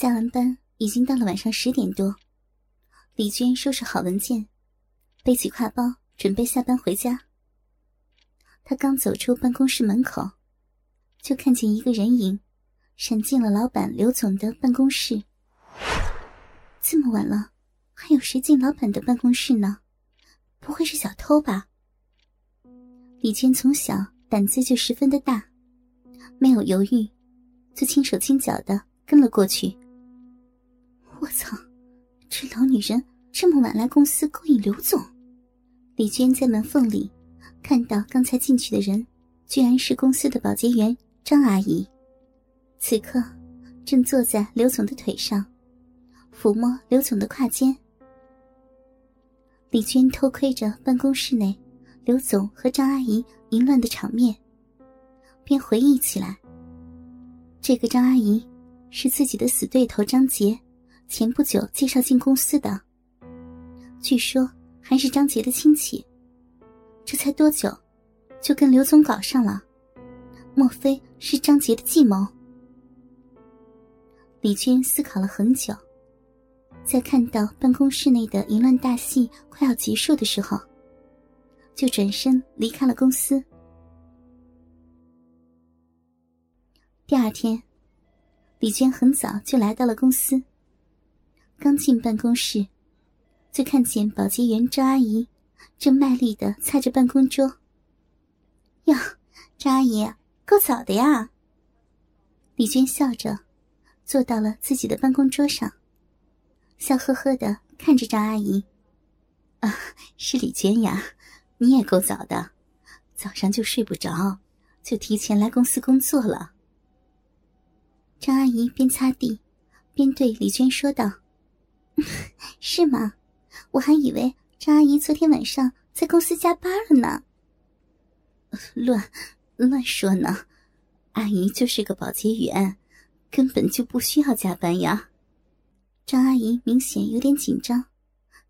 加完班已经到了晚上十点多，李娟收拾好文件，背起挎包准备下班回家。她刚走出办公室门口，就看见一个人影闪进了老板刘总的办公室。这么晚了，还有谁进老板的办公室呢？不会是小偷吧？李娟从小胆子就十分的大，没有犹豫，就轻手轻脚的跟了过去。我操！这老女人这么晚来公司勾引刘总。李娟在门缝里看到刚才进去的人，居然是公司的保洁员张阿姨，此刻正坐在刘总的腿上，抚摸刘总的胯间。李娟偷窥着办公室内刘总和张阿姨淫乱的场面，便回忆起来：这个张阿姨是自己的死对头张杰。前不久介绍进公司的，据说还是张杰的亲戚。这才多久，就跟刘总搞上了？莫非是张杰的计谋？李娟思考了很久，在看到办公室内的淫乱大戏快要结束的时候，就转身离开了公司。第二天，李娟很早就来到了公司。刚进办公室，就看见保洁员张阿姨正卖力的擦着办公桌。哟，张阿姨，够早的呀！李娟笑着坐到了自己的办公桌上，笑呵呵的看着张阿姨。啊，是李娟呀，你也够早的，早上就睡不着，就提前来公司工作了。张阿姨边擦地，边对李娟说道。是吗？我还以为张阿姨昨天晚上在公司加班了呢。乱乱说呢，阿姨就是个保洁员，根本就不需要加班呀。张阿姨明显有点紧张，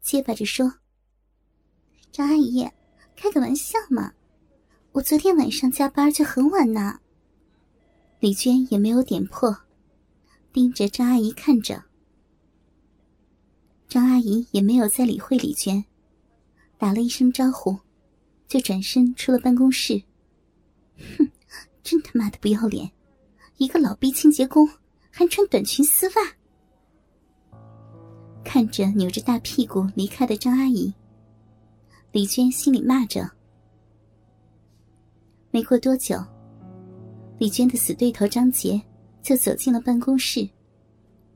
结巴着说：“张阿姨，开个玩笑嘛，我昨天晚上加班就很晚呢。”李娟也没有点破，盯着张阿姨看着。张阿姨也没有再理会李娟，打了一声招呼，就转身出了办公室。哼，真他妈的不要脸！一个老逼清洁工还穿短裙丝袜。看着扭着大屁股离开的张阿姨，李娟心里骂着。没过多久，李娟的死对头张杰就走进了办公室。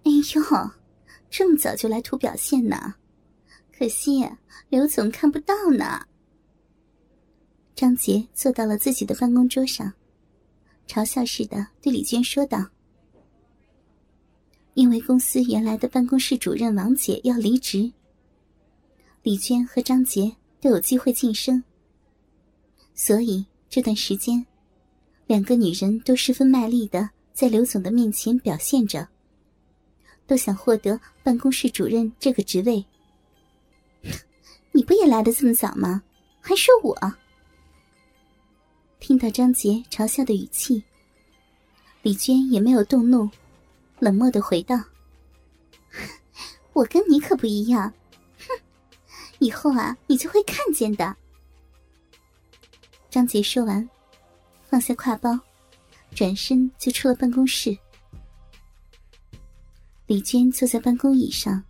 哎呦！这么早就来图表现呢，可惜刘总看不到呢。张杰坐到了自己的办公桌上，嘲笑似的对李娟说道：“因为公司原来的办公室主任王姐要离职，李娟和张杰都有机会晋升，所以这段时间，两个女人都十分卖力的在刘总的面前表现着。”都想获得办公室主任这个职位。你不也来的这么早吗？还说我？听到张杰嘲笑的语气，李娟也没有动怒，冷漠的回道：“我跟你可不一样，哼，以后啊，你就会看见的。”张杰说完，放下挎包，转身就出了办公室。李娟坐在办公椅上，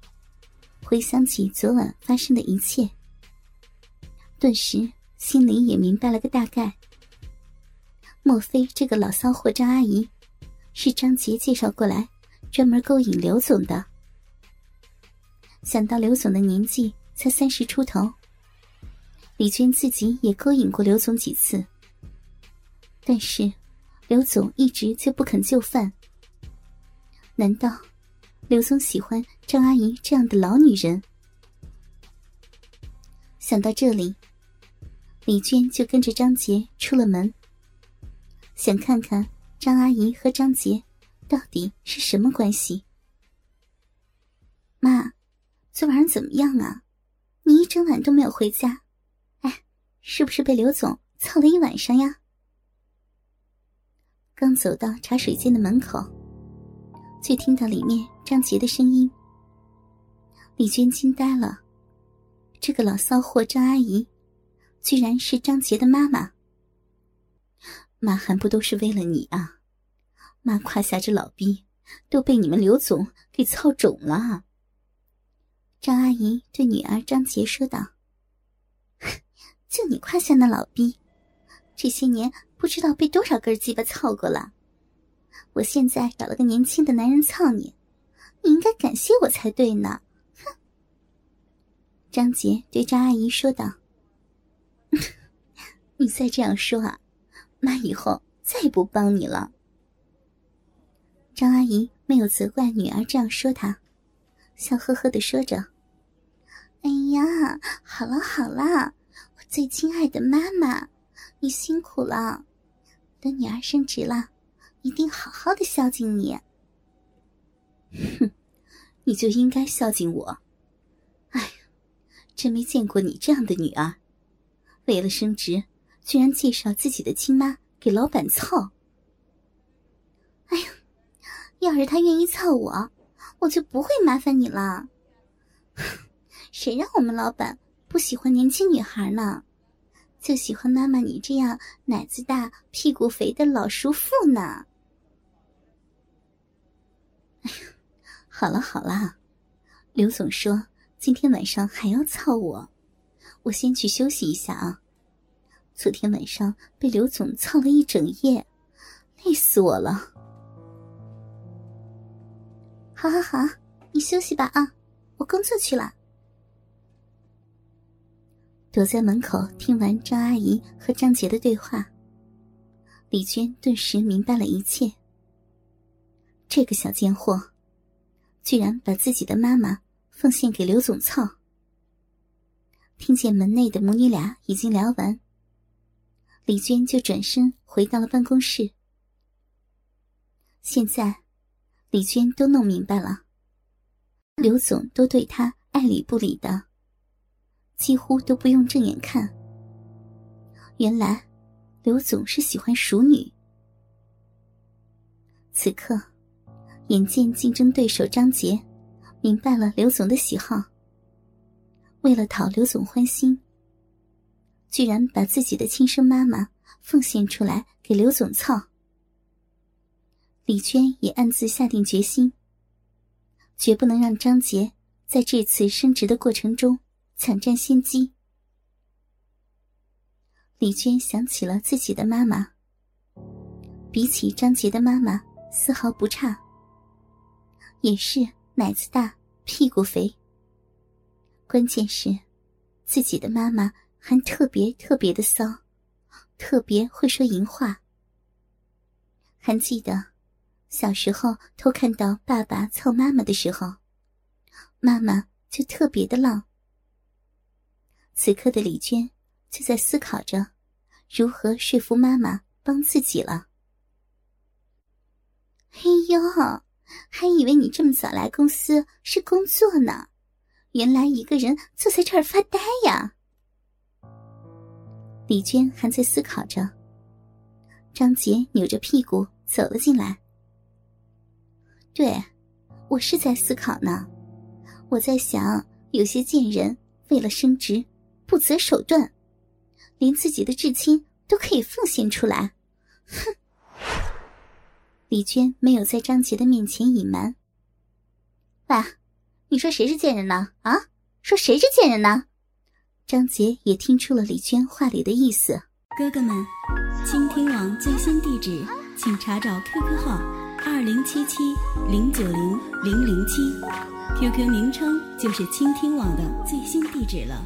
回想起昨晚发生的一切，顿时心里也明白了个大概。莫非这个老骚货张阿姨是张杰介绍过来，专门勾引刘总的？想到刘总的年纪才三十出头，李娟自己也勾引过刘总几次，但是刘总一直就不肯就范。难道？刘总喜欢张阿姨这样的老女人。想到这里，李娟就跟着张杰出了门，想看看张阿姨和张杰到底是什么关系。妈，昨晚上怎么样啊？你一整晚都没有回家，哎，是不是被刘总操了一晚上呀？刚走到茶水间的门口，却听到里面。张杰的声音，李娟惊呆了。这个老骚货张阿姨，居然是张杰的妈妈。妈还不都是为了你啊？妈胯下这老逼都被你们刘总给操肿了。张阿姨对女儿张杰说道：“就你胯下那老逼，这些年不知道被多少根鸡巴操过了。我现在找了个年轻的男人操你，你应该感谢我才对呢。”哼。张杰对张阿姨说道：“ 你再这样说啊，妈以后再也不帮你了。”张阿姨没有责怪女儿这样说她，笑呵呵的说着：“哎呀，好了好了，我最亲爱的妈妈，你辛苦了。等女儿升职了，一定好好的孝敬你。”哼，你就应该孝敬我。哎呀，真没见过你这样的女儿，为了升职，居然介绍自己的亲妈给老板操。哎呀！要是他愿意操我，我就不会麻烦你了。谁让我们老板不喜欢年轻女孩呢？就喜欢妈妈你这样奶子大、屁股肥的老叔父呢。哎呀，好了好了，刘总说今天晚上还要操我，我先去休息一下啊。昨天晚上被刘总操了一整夜，累死我了。好好好，你休息吧啊，我工作去了。躲在门口听完张阿姨和张杰的对话，李娟顿时明白了一切。这个小贱货，居然把自己的妈妈奉献给刘总操。听见门内的母女俩已经聊完，李娟就转身回到了办公室。现在。李娟都弄明白了，刘总都对她爱理不理的，几乎都不用正眼看。原来，刘总是喜欢熟女。此刻，眼见竞争对手张杰明白了刘总的喜好，为了讨刘总欢心，居然把自己的亲生妈妈奉献出来给刘总操。李娟也暗自下定决心，绝不能让张杰在这次升职的过程中抢占先机。李娟想起了自己的妈妈，比起张杰的妈妈丝毫不差，也是奶子大、屁股肥。关键是，自己的妈妈还特别特别的骚，特别会说淫话。还记得。小时候偷看到爸爸操妈妈的时候，妈妈就特别的浪。此刻的李娟就在思考着如何说服妈妈帮自己了。哎呦，还以为你这么早来公司是工作呢，原来一个人坐在这儿发呆呀。李娟还在思考着，张杰扭着屁股走了进来。对，我是在思考呢。我在想，有些贱人为了升职，不择手段，连自己的至亲都可以奉献出来。哼！李娟没有在张杰的面前隐瞒。喂，你说谁是贱人呢？啊，说谁是贱人呢？张杰也听出了李娟话里的意思。哥哥们，倾听网最新地址，请查找 QQ 号。二零七七零九零零零七，QQ 名称就是倾听网的最新地址了。